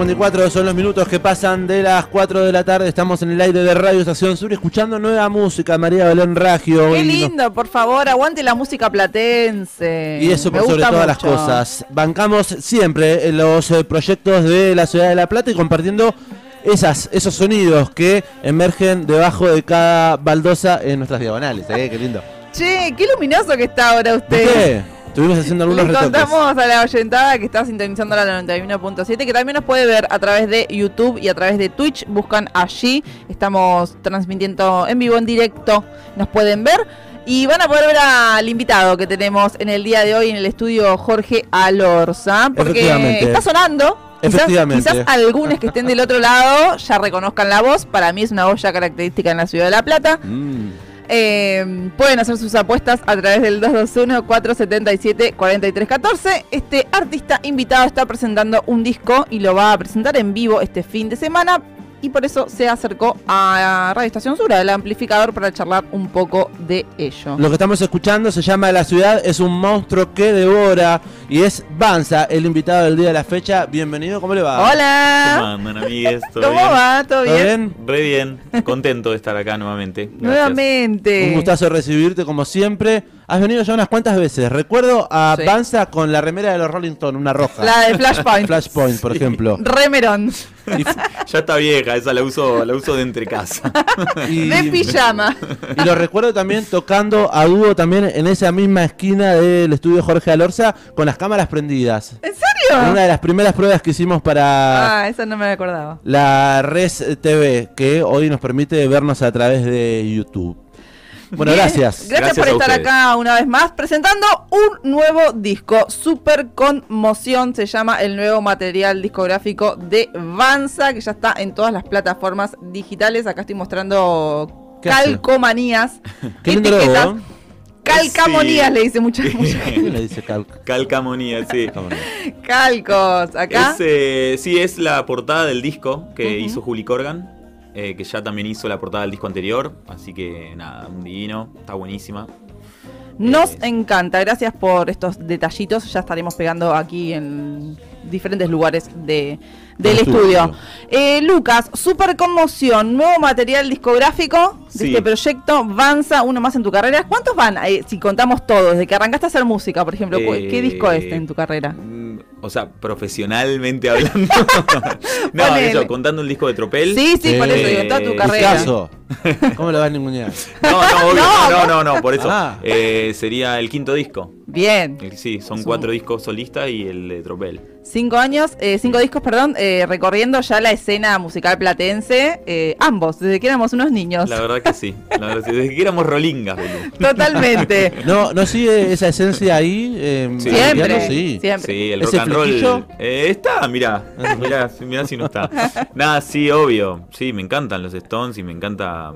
54 son los minutos que pasan de las 4 de la tarde. Estamos en el aire de Radio Estación Sur escuchando nueva música. María Belén Ragio. Qué lindo, por favor, aguante la música platense. Y eso por sobre todas las cosas. Bancamos siempre en los eh, proyectos de la ciudad de La Plata y compartiendo esas, esos sonidos que emergen debajo de cada baldosa en nuestras diagonales. ¿eh? Qué lindo. Che, qué luminoso que está ahora usted. ¿Viste? Estuvimos haciendo algunos Le retoques. contamos a la oyentada que está sintonizando la 91.7, que también nos puede ver a través de YouTube y a través de Twitch. Buscan allí. Estamos transmitiendo en vivo, en directo. Nos pueden ver. Y van a poder ver al invitado que tenemos en el día de hoy en el estudio Jorge Alorza. Porque está sonando. Quizás, Efectivamente. quizás algunos que estén del otro lado ya reconozcan la voz. Para mí es una voz ya característica en la ciudad de La Plata. Mm. Eh, pueden hacer sus apuestas a través del 221-477-4314. Este artista invitado está presentando un disco y lo va a presentar en vivo este fin de semana. Y por eso se acercó a Radio Estación Sur, al amplificador, para charlar un poco de ello. Lo que estamos escuchando se llama La ciudad es un monstruo que devora y es Banza, el invitado del día de la fecha. Bienvenido, ¿cómo le va? ¿Cómo Hola. andan, amigues? ¿Todo ¿Cómo bien? va? ¿Todo ¿Todo bien? bien? Re bien. Contento de estar acá nuevamente. Gracias. Nuevamente. Un gustazo recibirte como siempre. Has venido ya unas cuantas veces. Recuerdo a Sí. Banza con la remera de los Rolling Stones, una roja. La de Flashpoint. Flashpoint, por ejemplo. Remerón. Y, Ya está vieja, esa la uso, la uso de entre casa. y- De pijama. y lo recuerdo también tocando a dúo también en esa misma esquina del estudio Jorge Alorza con las cámaras prendidas. ¿En serio? En una de las primeras pruebas que hicimos para Ah, eso no me acordaba. la Res TV, que hoy nos permite vernos a través de YouTube. Bueno, Bien, gracias. Gracias, Gracias por estar ustedes. acá una vez más presentando un nuevo disco. Super Conmoción se llama el nuevo material discográfico de Vanza, que ya está en todas las plataformas digitales. Acá estoy mostrando calcomanías. Qué lindo logo, ¿eh? Calcamonías Sí. le dice mucha, mucha ¿Quién le dice calca? Calcamonía, sí. Calcos. Acá. Es, eh, sí, es la portada del disco que hizo Juli Corgan, eh, que ya también hizo la portada del disco anterior. Así que nada, un divino, está buenísima. Nos Eh, encanta, gracias por estos detallitos. Ya estaremos pegando aquí en diferentes lugares de, del estudio. estudio. Eh, Lucas, super conmoción, nuevo material discográfico de Sí. este proyecto. Vanza, uno más en tu carrera. ¿Cuántos van? eh, si contamos todos, desde que arrancaste a hacer música, por ejemplo. ¿cu- ¿Qué Eh, disco es en tu carrera? mm, O sea, profesionalmente hablando. no, Ponele. eso, contando el disco de Tropel. Sí, sí, por eso digo, toda tu Eh, carrera. ¿Cómo lo vas a ningunear? No, no, obvio, No, no, no, no, por eso. Ah. Eh, sería el quinto disco. Bien. Eh, Sí, son cuatro un- discos solistas y el de Tropel. Cinco años, eh, cinco discos, perdón, eh, recorriendo ya la escena musical platense. eh, ambos, desde que éramos unos niños. La verdad que sí. La verdad, sí. Desde que éramos rolingas, boludo. Totalmente. ¿No, ¿No sigue esa esencia ahí? eh, Sí. Siempre. Sí. Siempre. Sí, el ¿Ese rock and roll. Eh, está, mirá. mirá. Mirá si no está. Nada, sí, obvio. Sí, me encantan los Stones y me encanta.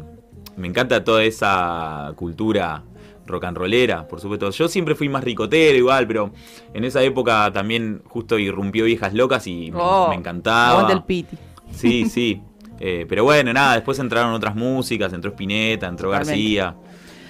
Me encanta toda esa cultura rock and rollera, por supuesto. Yo siempre fui más ricotero igual, pero en esa época también justo irrumpió Viejas Locas y me, Oh, me encantaba. Aguante el piti. Sí, sí. Eh, pero bueno, nada, después entraron otras músicas, entró Spinetta, entró. García,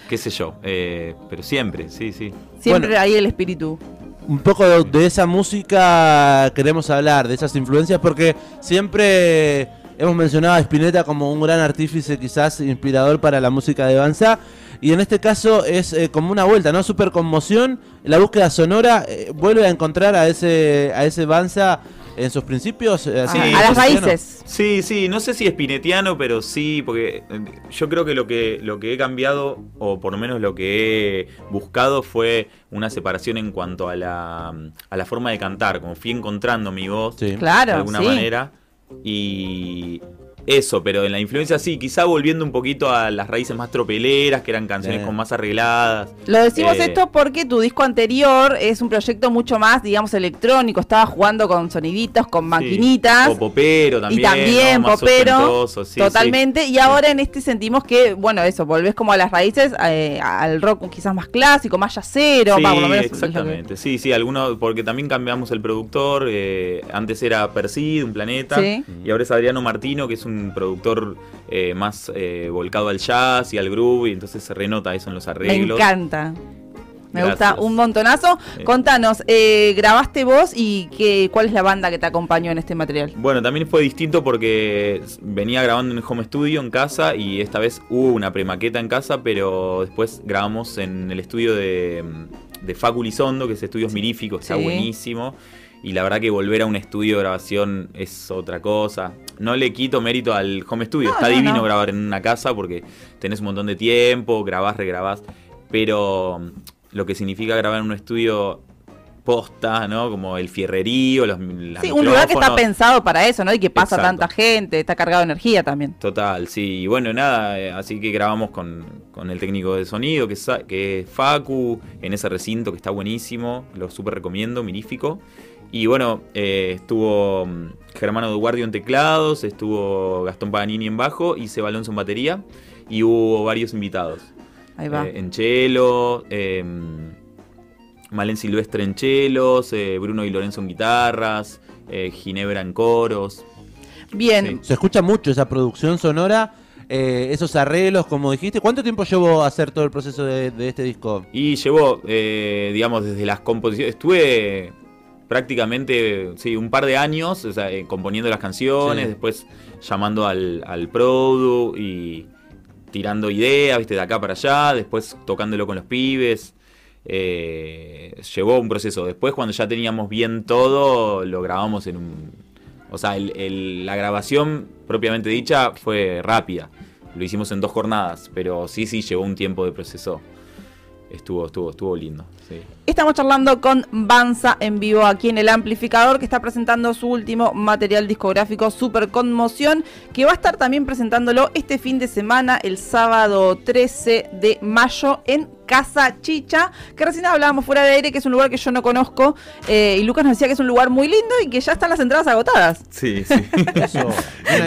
qué sé yo. eh, pero siempre, sí, sí. Siempre Bueno. ahí el espíritu. Un poco de, de esa música queremos hablar, de esas influencias, porque siempre hemos mencionado a Spinetta como un gran artífice, quizás inspirador para la música de Banza. Y en este caso es eh, como una vuelta, ¿no? Super conmoción. La búsqueda sonora eh, vuelve a encontrar a ese, a ese Banza en sus principios. eh, así, a, Sí, a las raíces. Sí, sí, no sé si spinetiano, pero sí, porque yo creo que lo que lo que he cambiado, o por lo menos lo que he buscado, fue una separación en cuanto a la, a la forma de cantar, como fui encontrando mi voz Sí. Claro, de alguna sí. manera. Y eso, pero en la influencia sí, quizá volviendo un poquito a las raíces más tropeleras, que eran canciones Bien. con más arregladas. Lo decimos Eh, esto porque tu disco anterior es un proyecto mucho más, digamos, electrónico. Estabas jugando con soniditos, con sí. maquinitas. O popero también. y también ¿no? Más popero, sí, totalmente. sí. Y ahora en este sentimos que, bueno, eso, volvés como a las raíces, eh, al rock quizás más clásico, más yacero, Sí, va, por lo menos que- exactamente. Sí, sí, algunos, porque también cambiamos el productor. eh, antes era Persid, un planeta. Sí. Y ahora es Adriano Martino, que es un productor eh, más eh, volcado al jazz y al groove. Y entonces se renota eso en los Me arreglos. encanta. Me Gracias. gusta un montonazo. Contanos, eh, ¿grabaste vos y qué, cuál es la banda que te acompañó en este material? Bueno, también fue distinto porque venía grabando en home studio en casa y esta vez hubo una premaqueta en casa, pero después grabamos en el estudio de, de Facu Lizondo, que es Estudios Miríficos, está Sí. buenísimo. Y la verdad que volver a un estudio de grabación es otra cosa. No le quito mérito al home studio, No, está no, divino no. grabar en una casa porque tenés un montón de tiempo, grabás, regrabás. Pero lo que significa grabar en un estudio posta, ¿no? Como el fierrerío, los Sí, un lugar que está pensado para eso, ¿no? Y que pasa Exacto. tanta gente, está cargado de energía también. Total, sí. Y bueno, nada, eh, así que grabamos con, con el técnico de sonido, que es, que es Facu, en ese recinto que está buenísimo, lo súper recomiendo, mirífico. Y bueno, eh, estuvo mm, Germano Eduardio en teclados, estuvo Gastón Paganini en bajo y Seba Alonso en batería. Y hubo varios invitados. Ahí va. Eh, en chelo, eh, Malen Silvestre en chelos, eh, Bruno y Lorenzo en guitarras, eh, Ginebra en coros. Bien, sí. Se escucha mucho esa producción sonora, eh, esos arreglos, como dijiste. ¿Cuánto tiempo llevó a hacer todo el proceso de, de este disco? Y llevó, eh, digamos, desde las composiciones. Estuve prácticamente, sí, un par de años o sea, eh, componiendo las canciones, Sí. después llamando al, al produ y tirando ideas, viste, de acá para allá, después tocándolo con los pibes. Eh, llevó un proceso. Después, cuando ya teníamos bien todo, lo grabamos en un. O sea, el- el- la grabación propiamente dicha fue rápida. Lo hicimos en dos jornadas, pero sí, sí, llevó un tiempo de proceso. Estuvo, estuvo, estuvo lindo. Sí. estamos charlando con Banza en vivo aquí en el amplificador que está presentando su último material discográfico Super Conmoción, que va a estar también presentándolo este fin de semana, el sábado 13 de mayo en Casa Chicha, que recién hablábamos fuera de aire, que es un lugar que yo no conozco, eh, y Lucas nos decía que es un lugar muy lindo y que ya están las entradas agotadas. Sí, sí. Eso.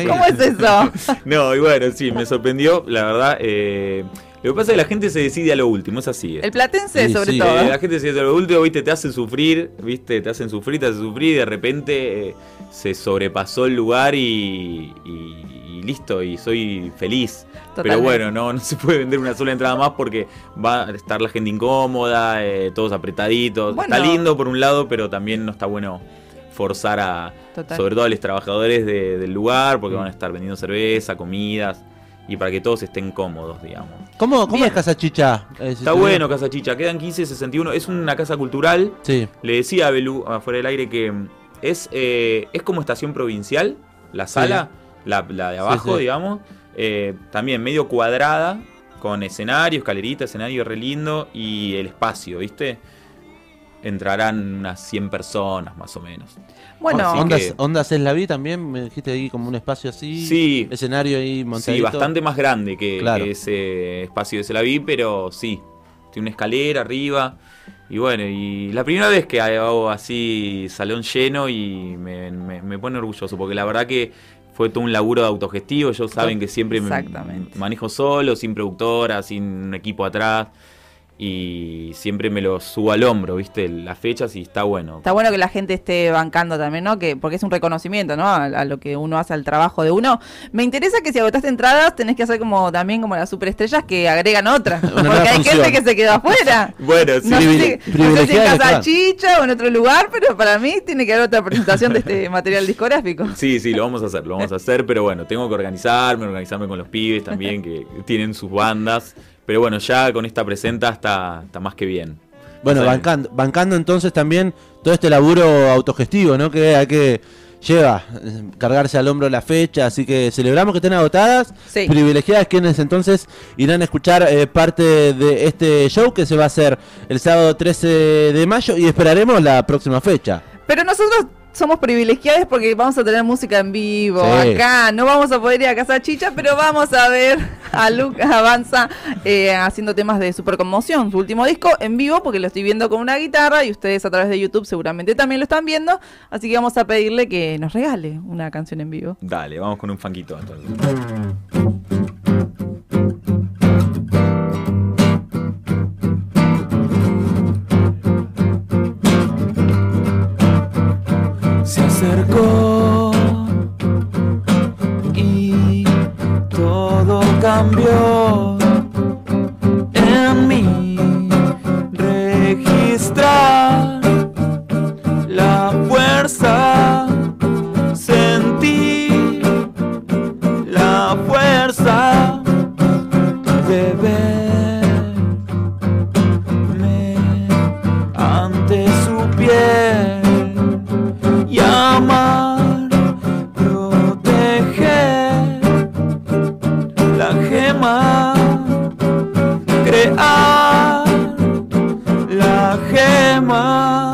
¿Cómo es eso? no, y bueno, sí, me sorprendió, la verdad. eh, lo que pasa es que la gente se decide a lo último, es así. eh. El platense Sí, sobre sí. todo. Eh, la gente se decide a lo último, viste, te hacen sufrir, viste, te hacen sufrir, te hacen sufrir, y de repente eh, se sobrepasó el lugar y, y- y listo, y soy feliz. Pero Totalmente. bueno, no, no se puede vender una sola entrada más porque va a estar la gente incómoda, eh, todos apretaditos. Bueno. Está lindo por un lado, pero también no está bueno forzar a, Total. sobre todo a los trabajadores de- del lugar, porque Mm. van a estar vendiendo cerveza, comidas, y para que todos estén cómodos, digamos. ¿Cómo, cómo es Casa Chicha? Eh, si Está bueno Casa Chicha, quedan 1561, es una casa cultural. Sí. Le decía a Belú afuera del aire que es, eh, es como estación provincial, la sala, la, la de abajo, sí. digamos, eh, también medio cuadrada, con escenario, escalerita, escenario re lindo y el espacio, ¿viste? Entrarán unas 100 personas más o menos. Bueno, Ondas, que- Ondas es la vi también, me dijiste ahí como un espacio así. Sí. Escenario ahí montadito. Sí, bastante más grande que, Claro. que ese espacio de Selaví, pero sí. Tiene una escalera arriba. Y bueno, y la primera vez que hago así salón lleno y me, me- me pone orgulloso, porque la verdad que fue todo un laburo de autogestivo. Ellos saben que siempre me manejo solo, sin productora, sin un equipo atrás. Y siempre me lo subo al hombro, ¿viste? Las fechas y está bueno. Está bueno que la gente esté bancando también, ¿no? Que, porque es un reconocimiento, ¿no? A, a lo que uno hace al trabajo de uno. Me interesa que si agotaste entradas, tenés que hacer como también como las superestrellas que agregan otra. Una porque hay función. gente que se quedó afuera. Bueno, sí. No sé, no sé si en Casa. Chicha o en otro lugar, pero para mí tiene que haber otra presentación de este material discográfico. Sí, sí, lo vamos a hacer, lo vamos a hacer, pero bueno, tengo que organizarme, organizarme con los pibes también, que tienen sus bandas. Pero bueno, ya con esta presenta está, está más que bien. Bueno, bancando, bancando entonces también todo este laburo autogestivo, ¿no? Que hay que lleva eh, cargarse al hombro la fecha, así que celebramos que estén agotadas, Sí. privilegiadas quienes entonces irán a escuchar eh, parte de este show que se va a hacer el sábado 13 de mayo y esperaremos la próxima fecha. Pero nosotros somos privilegiados porque vamos a tener música en vivo Sí. acá. No vamos a poder ir a Casa Chicha, pero vamos a ver a Lucas Avanza eh, haciendo temas de super conmoción. Su último disco en vivo, porque lo estoy viendo con una guitarra y ustedes a través de YouTube seguramente también lo están viendo. Así que vamos a pedirle que nos regale una canción en vivo. Dale, vamos con un fanquito entonces. gema.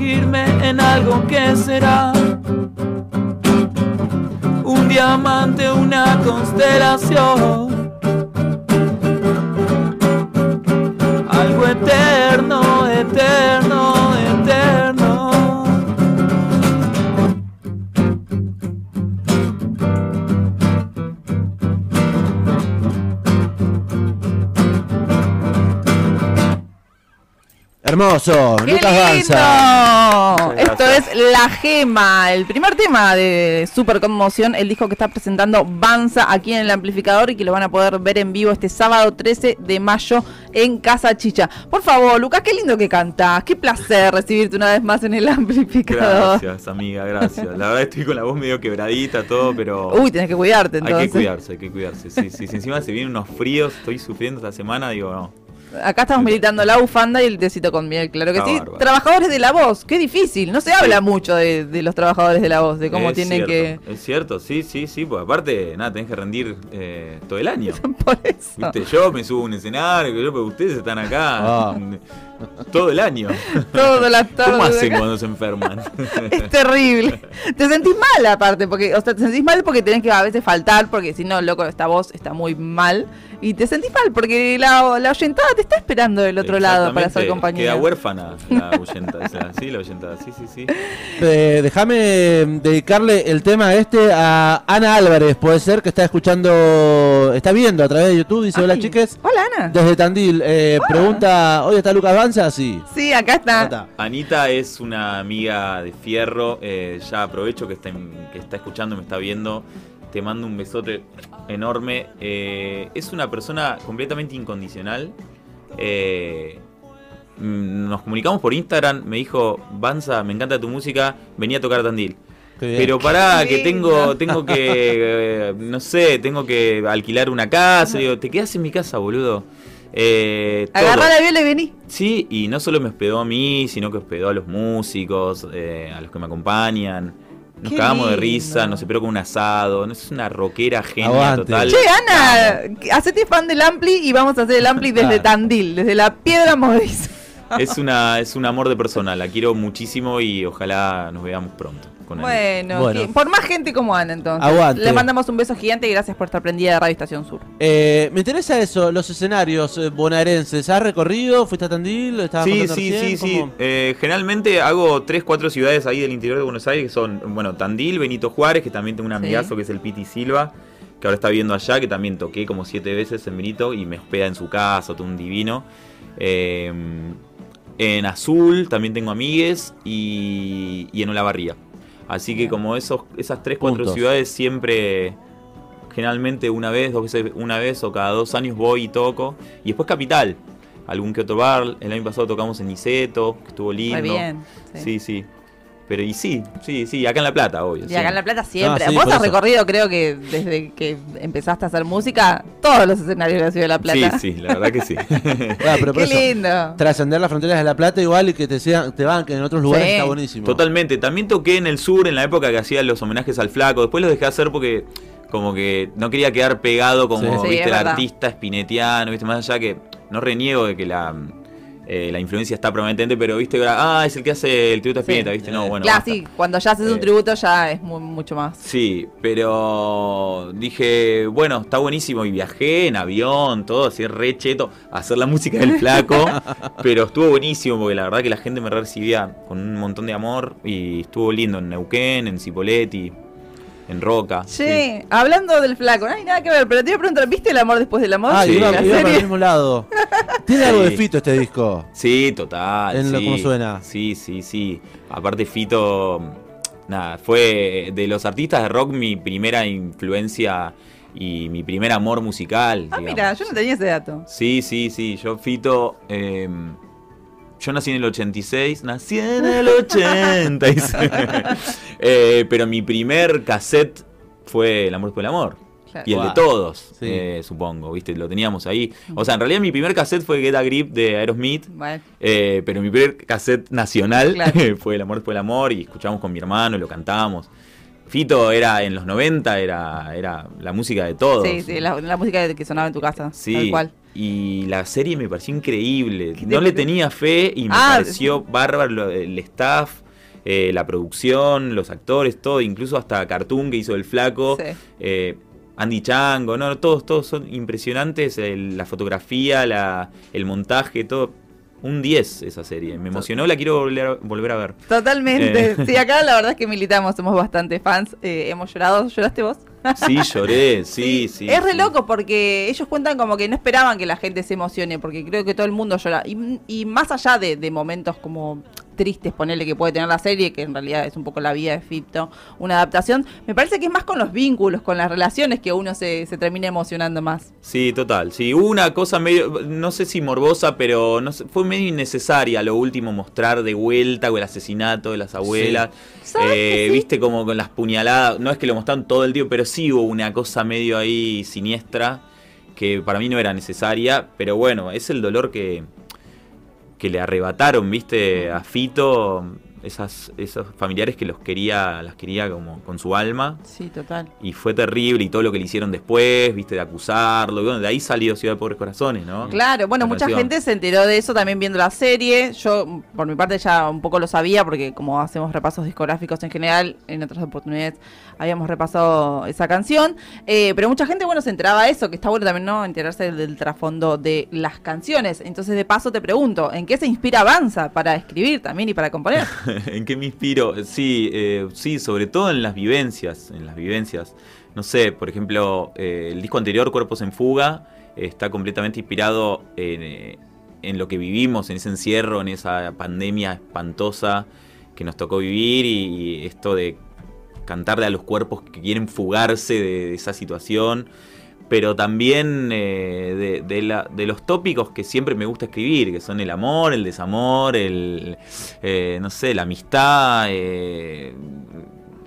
En algo que será un diamante, una constelación. Algo eterno, eterno, Hermoso, ¡Qué Lucas lindo! Banza. Muchas Esto es La Gema, el primer tema de Super Conmoción, el disco que está presentando Banza aquí en el amplificador y que lo van a poder ver en vivo este sábado 13 de mayo en Casa Chicha. Por favor, Lucas, qué lindo que cantás. Qué placer recibirte una vez más en el amplificador. Gracias, amiga, gracias. La verdad estoy con la voz medio quebradita, todo, pero. Uy, tenés que cuidarte hay entonces. que cuidarse, hay que cuidarse. Sí, sí, si encima se vienen unos fríos, estoy sufriendo esta semana, digo, no. Acá estamos militando la bufanda y el tecito con miel, claro que Está sí. bárbaro. Trabajadores de la voz, qué difícil. No se Sí. habla mucho de, de los trabajadores de la voz, de cómo Es tienen cierto, Es cierto, sí, sí, sí, porque aparte, nada, tenés que rendir eh, todo el año. que. Por eso. Viste, yo me subo a un escenario, yo, pero ustedes están acá Ah. todo el año. Todas las tardes. ¿Cómo hacen acá. cuando se enferman? Es terrible. Te sentís mal aparte, porque, o sea, te sentís mal porque tenés que a veces faltar, porque si no, loco, esta voz está muy mal. Y te sentís mal porque la, la oyentada te está esperando del otro lado para hacer compañía. Queda huérfana la oyenta, o sea, sí, la oyenta, sí, sí, sí. Eh, déjame dedicarle el tema este a Ana Álvarez, puede ser que está escuchando, está viendo a través de YouTube, dice, hola chiques, Hola, Ana. desde Tandil, eh, pregunta, ¿hoy está Lucas Banza? Sí. Sí, acá está. Acá está. Anita es una amiga de fierro, eh, ya aprovecho que está, en- que está escuchando, me está viendo, te mando un besote enorme. Eh, es una persona completamente incondicional. Eh, mm, nos comunicamos por Instagram, me dijo, Banza, me encanta tu música, venía a tocar Tandil. Pero pará, que tengo, tengo que, eh, no sé, tengo que alquilar una casa. Digo, ¿te quedas en mi casa, boludo? Eh. Agarrá la viola y vení. Sí, y no solo me hospedó a mí, sino que hospedó a los músicos, eh, a los que me acompañan. Nos Qué cagamos de risa, nos esperó con un asado. No es una rockera genia Aguante. total. Che, Ana, hacete fan del Ampli y vamos a hacer el Ampli desde Ah. Tandil, desde la piedra movediza. Es una, es un amor de persona, la quiero muchísimo y ojalá nos veamos pronto. Con. Bueno, Bueno. que- por más gente como Ana, entonces. Aguante. Le mandamos un beso gigante y gracias por estar prendida de Radio Estación Sur. Eh, me interesa eso, los escenarios eh, bonaerenses. ¿Has recorrido? ¿Fuiste a Tandil? ¿Estabas Sí, sí, recién? sí, sí. Eh, generalmente hago tres, cuatro ciudades ahí del interior de Buenos Aires, que son, bueno, Tandil, Benito Juárez, que también tengo un Sí. amigazo que es el Piti Silva, que ahora está viviendo allá, que también toqué como siete veces en Benito y me hospeda en su casa, todo un divino. Eh, en Azul también tengo amigues y, y en Olavarría. Así que como esos, esas tres, cuatro ciudades siempre... Generalmente una vez, dos veces, una vez o cada dos años voy y toco. Y después Capital, algún que otro bar. El año pasado tocamos en Niceto, que estuvo lindo. Muy bien. sí. Sí, sí. Pero y sí, sí, sí, acá en La Plata, obvio. Y sí. acá en La Plata siempre. Ah, sí, Vos has eso. recorrido, creo que desde que empezaste a hacer música, todos los escenarios de la ciudad de La Plata. Sí, sí, la verdad que sí. Pero Qué eso, lindo. trascender las fronteras de La Plata igual y que te, sean, te banquen en otros lugares Sí. está buenísimo. Totalmente. También toqué en el sur en la época que hacía los homenajes al flaco. Después los dejé hacer porque como que no quería quedar pegado como, viste, el verdad. artista espinetiano, viste, más allá que no reniego de que la, eh, la influencia está prometente, pero viste, ah, es el que hace el tributo a Sí. Spinetta, viste, no, bueno. claro, basta. sí, cuando ya haces un Eh, tributo ya es mu- mucho más. Sí, pero dije, bueno, está buenísimo y viajé en avión, todo así re cheto, a hacer la música del flaco, pero estuvo buenísimo porque la verdad que la gente me recibía con un montón de amor y estuvo lindo en Neuquén, en Cipoletti, en Roca. sí. Hablando del flaco, no hay nada que ver, pero te iba a preguntar, ¿viste el amor después del amor? Ah, Sí. iba, iba para el mismo lado. Tiene algo de. Fito este disco. Sí, total. En lo- sí. ¿cómo suena? Sí, sí, sí. Aparte Fito, nada, fue de los artistas de rock mi primera influencia y mi primer amor musical. Ah, digamos. mira, yo no tenía ese dato. Sí, sí, sí. Yo, Fito. eh, yo nací en el 86. Nací en el 86. Eh, pero mi primer cassette fue El amor después del amor. Claro. y el de todos, Sí. eh, supongo, ¿viste? Lo teníamos ahí. O sea, en realidad mi primer cassette fue Get a Grip de Aerosmith, Bueno, eh, pero mi primer cassette nacional Claro. fue El amor fue el amor y escuchamos con mi hermano, lo cantábamos. Fito era en los 90, era, era la música de todos. sí, sí, la, la música que sonaba en tu casa. Sí, Tal cual. Y la serie me pareció increíble. ¿Qué No le tenía fe y me Ah, pareció bárbaro el staff, eh, la producción, los actores, todo, incluso hasta Cartoon que hizo el flaco, Sí. eh, Andy Chango, no, todos, todos son impresionantes, el- la fotografía, la, el montaje, todo. Un 10 esa serie, me emocionó, la quiero volver a, volver a ver. Totalmente. Eh. Sí, acá la verdad es que militamos, somos bastante fans. eh, hemos llorado. ¿Lloraste vos? Sí, lloré, sí, sí. es re sí. loco porque ellos cuentan como que no esperaban que la gente se emocione, porque creo que todo el mundo llora. Y, y más allá de, de momentos como tristes, ponerle que puede tener la serie, que en realidad es un poco la vida de Fito, una adaptación, me parece que es más con los vínculos, con las relaciones que uno se, se termina emocionando más. Sí, total. Sí, hubo una cosa medio, no sé si morbosa, pero no sé, fue medio innecesaria lo último mostrar de vuelta con el asesinato de las abuelas. ¿Sabes Eh, sí? Viste como con las puñaladas, no es que lo mostraron todo el tiempo, pero sí hubo una cosa medio ahí siniestra que para mí no era necesaria, pero bueno, es el dolor que, que le arrebataron, viste, a Fito, esas, esos familiares que los quería, las quería como con su alma. Sí, total. Y fue terrible y todo lo que le hicieron después, viste, de acusarlo. y bueno, de ahí salió Ciudad de Pobres Corazones, ¿no? Claro, bueno, La mucha canción. gente se enteró de eso también viendo la serie. Yo, por mi parte, ya un poco lo sabía porque como hacemos repasos discográficos en general, en otras oportunidades habíamos repasado esa canción. Eh, pero mucha gente, bueno, se enteraba de eso, que está bueno también, ¿no? Enterarse del, del trasfondo de las canciones. Entonces, de paso, te pregunto, ¿en qué se inspira Avanza para escribir también y para componer? ¿En qué me inspiro? Sí, eh, sí, sobre todo en las vivencias, en las vivencias. No sé, por ejemplo, eh, el disco anterior, Cuerpos en Fuga, está completamente inspirado en, eh, en lo que vivimos, en ese encierro, en esa pandemia espantosa que nos tocó vivir y, esto de cantarle a los cuerpos que quieren fugarse de esa situación. Pero también eh, de, de la- de los tópicos que siempre me gusta escribir, que son el amor, el desamor, el, eh, no sé, la amistad, eh,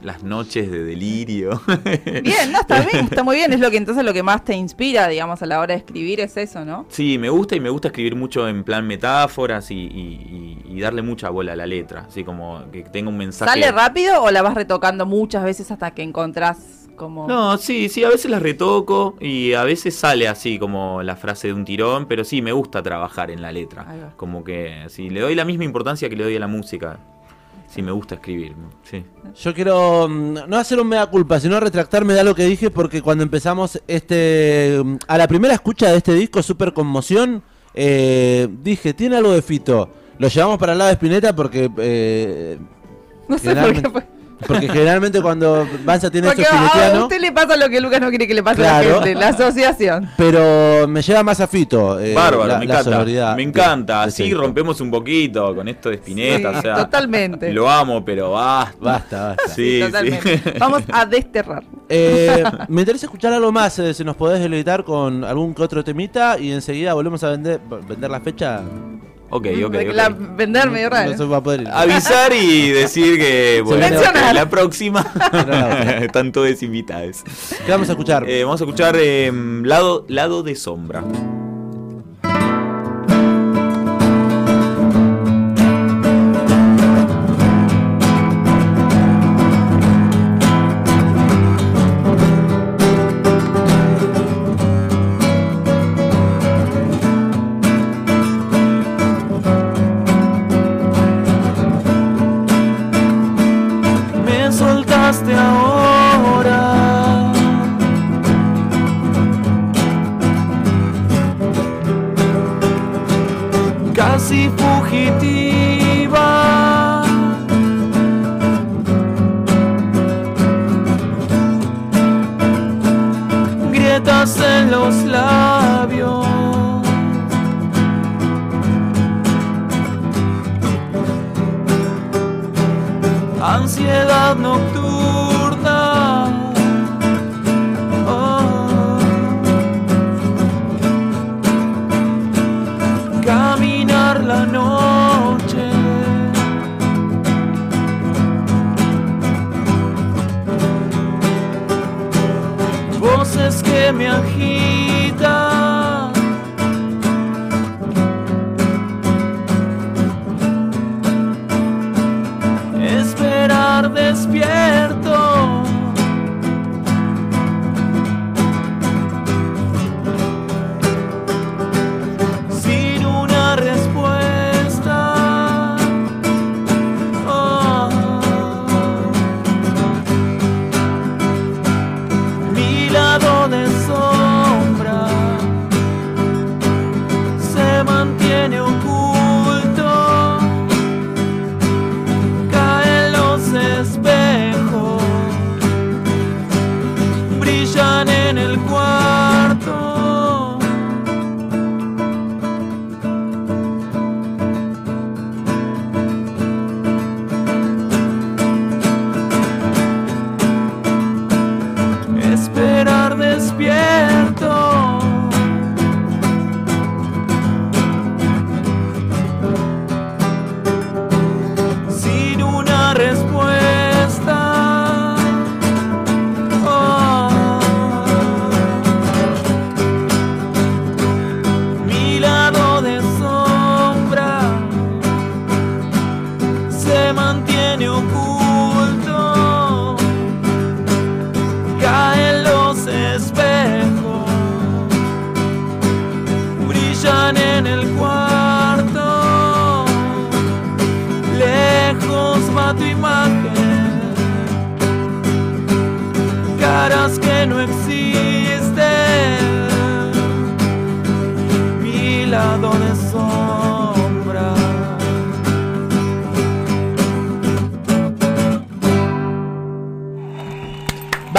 las noches de delirio. Bien, no, está bien, está muy bien. Es lo que entonces lo que más te inspira, digamos, a la hora de escribir es eso, ¿no? Sí, me gusta y me gusta escribir mucho en plan metáforas y, y- y- y darle mucha bola a la letra, así como que tenga un mensaje. ¿Sale rápido o la vas retocando muchas veces hasta que encontrás como... No, sí, sí, a veces las retoco y a veces sale así como la frase de un tirón, pero sí, me gusta trabajar en la letra. Como que sí, le doy la misma importancia que le doy a la música. Sí, me gusta escribir, sí. Yo quiero mm, no hacer un mea culpa, sino retractarme de algo que dije porque cuando empezamos este mm, a la primera escucha de este disco Super Conmoción eh, dije tiene algo de Fito. Lo llevamos para el lado de Spinetta porque eh, no sé por qué. Porque generalmente cuando Banza tiene Porque a usted le pasa lo que Lucas no quiere que le pase a la gente, la asociación. pero me lleva más a Fito. eh, Bárbaro, la- me encanta. Me encanta. de Así rompemos un poquito con esto de Spinetta. Sí, o sea, totalmente. Lo amo, pero basta. Basta, basta. Sí, Totalmente. sí. Vamos a desterrar. Eh, me interesa escuchar algo más, eh, si nos podés deleitar con algún que otro temita y enseguida volvemos a vender, vender la fecha. Ok, ok. La, vender medio raro. No se va a poder ir. Avisar y decir que bueno, la próxima están todos invitados. ¿Qué vamos a escuchar? Eh, vamos a escuchar eh, lado, lado de sombra. En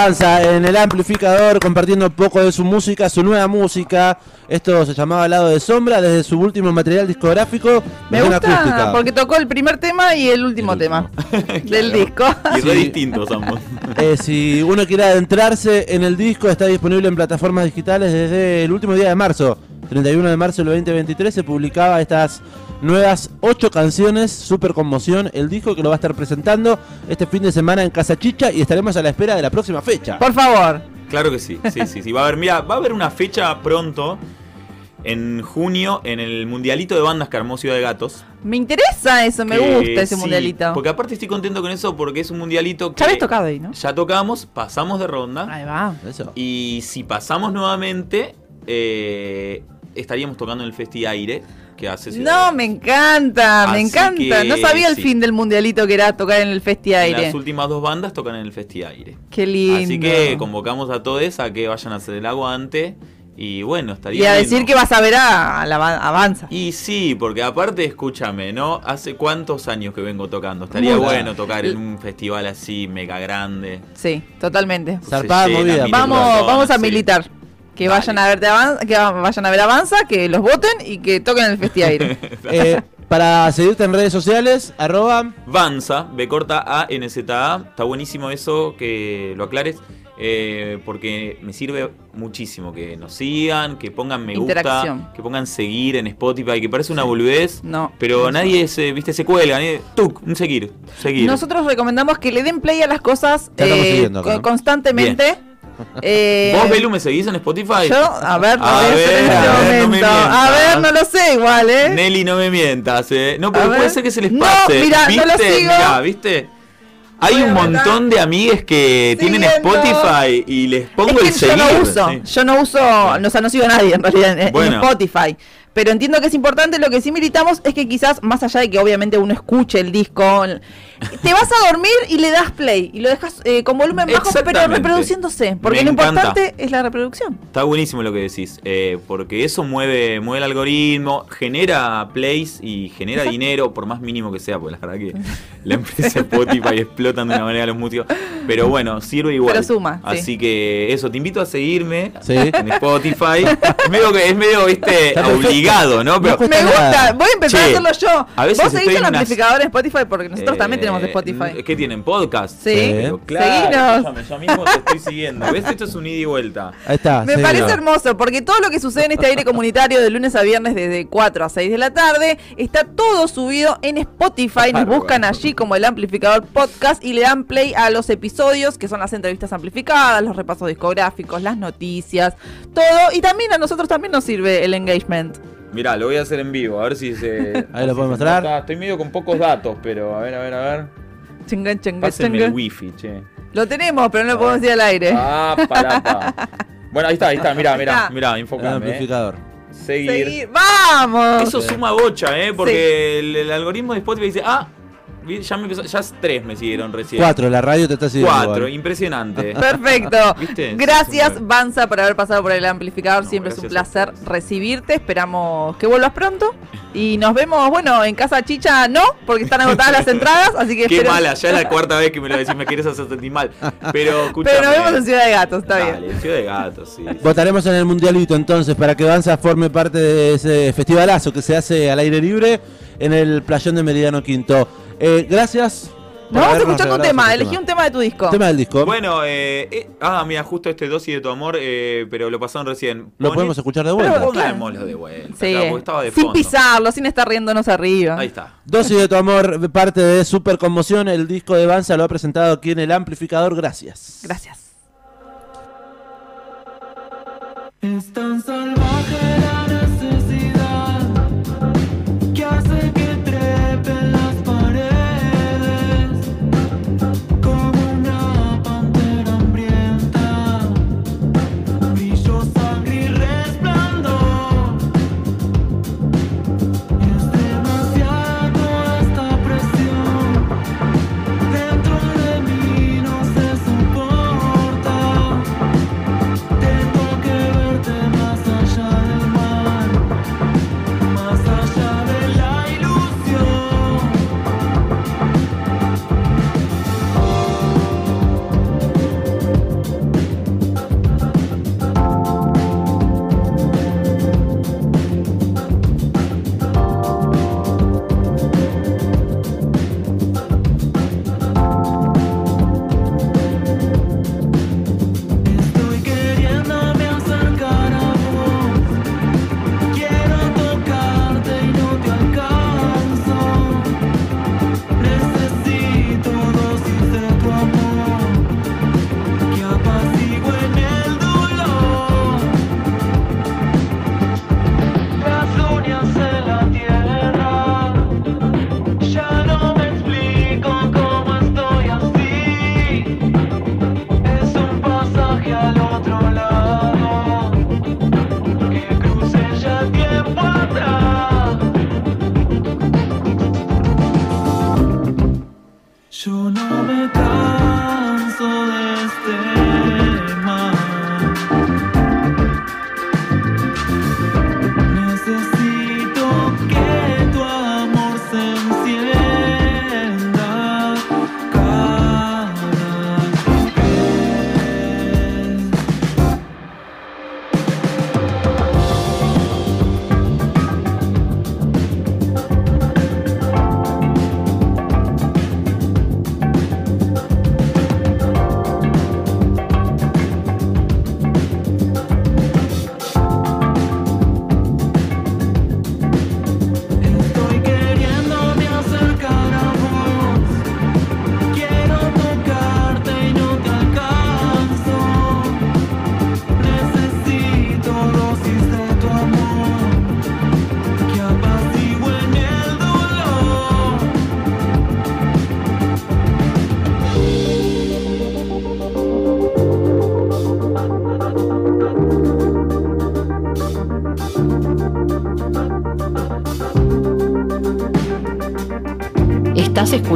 Banza en el amplificador compartiendo un poco de su música, su nueva música. Esto se llamaba Lado de Sombra desde su último material discográfico. Me gusta acústica. porque tocó el primer tema y el último El tema último. del disco. Y re Sí. distintos ambos. Eh, si uno quiere adentrarse en el disco, está disponible en plataformas digitales desde el último día de marzo. 31 de marzo del 2023 se publicaba estas nuevas 8 canciones, Super Conmoción, el disco que lo va a estar presentando este fin de semana en Casa Chicha y estaremos a la espera de la próxima fecha. Por favor. Claro que sí, sí, sí, sí. Va a haber, mira, va a haber una fecha pronto, en junio, en el Mundialito de Bandas que armó Ciudad de Gatos. Me interesa eso, me que gusta ese sí, mundialito. Porque aparte estoy contento con eso porque es un mundialito que Ya habéis tocado ahí, ¿no? ya tocamos, pasamos de ronda. Ahí va. Eso. Y si pasamos nuevamente, eh, estaríamos tocando en el Festi Aire que hace Ciudad de No, me encanta, me Así encanta. que, No sabía el sí. fin del mundialito que era tocar en el Festi Aire. Las últimas dos bandas tocan en el Festi Aire. Qué lindo. Así que convocamos a todos a que vayan a hacer el aguante. Y bueno, estaría Y a decir que vas a ver a, a la ba- Avanza. Y sí, porque aparte, escúchame, ¿no? Hace cuántos años que vengo tocando. Estaría Mucho. bueno tocar en un festival así, mega grande. Sí, totalmente. Zarpada Se llena movida. Vamos, vamos a sí. militar. Que Dale. vayan a ver Avanza, que vayan a ver Avanza, que los voten y que toquen en el Festi Aire. Eh, para seguirte en redes sociales, arroba. Vanza, B corta A, N Z A. Está buenísimo eso, que lo aclares. eh, porque me sirve muchísimo que nos sigan, que pongan me gusta, que pongan seguir en Spotify, que parece una boludez, No. pero nadie se, viste, se cuelga, nadie, tuc, un seguir, seguir. Nosotros recomendamos que le den play a las cosas eh, constantemente. Eh, ¿Vos, Belu, me seguís en Spotify? Yo, a ver, no A a ver, en este a ver, no me momento. a mientas. ver, no lo sé igual, ¿eh? Nelly, no me mientas, eh. No, A pero ver. puede ser que se les No, pase. mira, no ¿Viste? lo sigo. Mirá, ¿viste? Hay Voy a un ver montón de amigues que tienen Siguiendo. Spotify y les pongo es que el yo seguir. no uso, sí. yo no uso, no, o sea, no sigo a nadie en realidad en, en Bueno. Spotify. Pero entiendo que es importante, lo que sí militamos es que quizás, más allá de que obviamente uno escuche el disco, te vas a dormir y le das play y lo dejas eh, con volumen bajo, pero reproduciéndose. Porque Me lo encanta. importante es la reproducción. Está buenísimo lo que decís, eh, porque eso mueve, mueve el algoritmo, genera plays y genera dinero, por más mínimo que sea, porque la verdad que la empresa Spotify explotan de una manera los músicos. Pero bueno, sirve igual. Pero suma, sí. Así que eso, te invito a seguirme Sí. en Spotify. es medio es medio, viste, Está obligado, ¿no? Pero No Me gusta, nada. voy a empezar Che, a hacerlo yo. a veces ¿Vos seguís en unas- amplificador en Spotify? Porque nosotros también Eh, tenemos Spotify. ¿Qué tienen? ¿Podcast? Sí. Claro, Seguinos. yo mismo te estoy siguiendo. ¿Ves? Esto es un ida y vuelta. Ahí está. Me sí. parece hermoso porque todo lo que sucede en este aire comunitario de lunes a viernes desde 4 a 6 de la tarde está todo subido en Spotify. Nos buscan allí como el amplificador podcast y le dan play a los episodios que son las entrevistas amplificadas, los repasos discográficos, las noticias, todo. Y también a nosotros también nos sirve el engagement. Mirá, lo voy a hacer en vivo, a ver si se. Ahí lo si puedo mostrar. nota. Estoy medio con pocos datos, pero a ver, a ver, a ver. Chinga, chinga, Pásenme chinga. el wifi, che. Lo tenemos, pero no lo podemos decir al aire. Ah, pará, pa. Bueno, ahí está, ahí está, mirá, mirá, mirá, El enfocame. eh. amplificador. Seguir. Seguir. ¡Vamos! Eso suma bocha, ¿eh? Porque el, el algoritmo de Spotify dice, ah, ya me empezó, ya tres me siguieron recién. Cuatro, la radio te está siguiendo. Cuatro, igual. impresionante. Perfecto. ¿Viste? Gracias, Banza, por haber pasado por el amplificador. No, Siempre es un placer recibirte. Esperamos que vuelvas pronto. Y nos vemos, bueno, en Casa Chicha no, porque están agotadas las entradas. Así que Qué espero- mala, ya es la cuarta vez que me lo decís, me querés hacer sentir mal. Pero. Pero nos vemos en Ciudad de Gatos, está Dale, bien. Ciudad de Gatos, sí. Votaremos en el mundialito entonces para que Banza forme parte de ese festivalazo que se hace al aire libre en el playón de Meridiano Quinto. Eh, gracias. Nos vamos a habernos escuchar tu regalado tema. ese Elegí un tema de tu disco. Tema del disco. Bueno, eh, eh, ah, mira, justo este dosis de tu amor, eh, pero lo pasaron recién. Lo podemos escuchar de Pero- vuelta. Pongámoslo de vuelta. Sí, estaba de sin fondo. pisarlo, sin estar riéndonos arriba. Ahí está. Dosis de tu amor, parte de Super Conmoción. El disco de Banza lo ha presentado aquí en el amplificador. Gracias. Gracias. Es tan salvaje la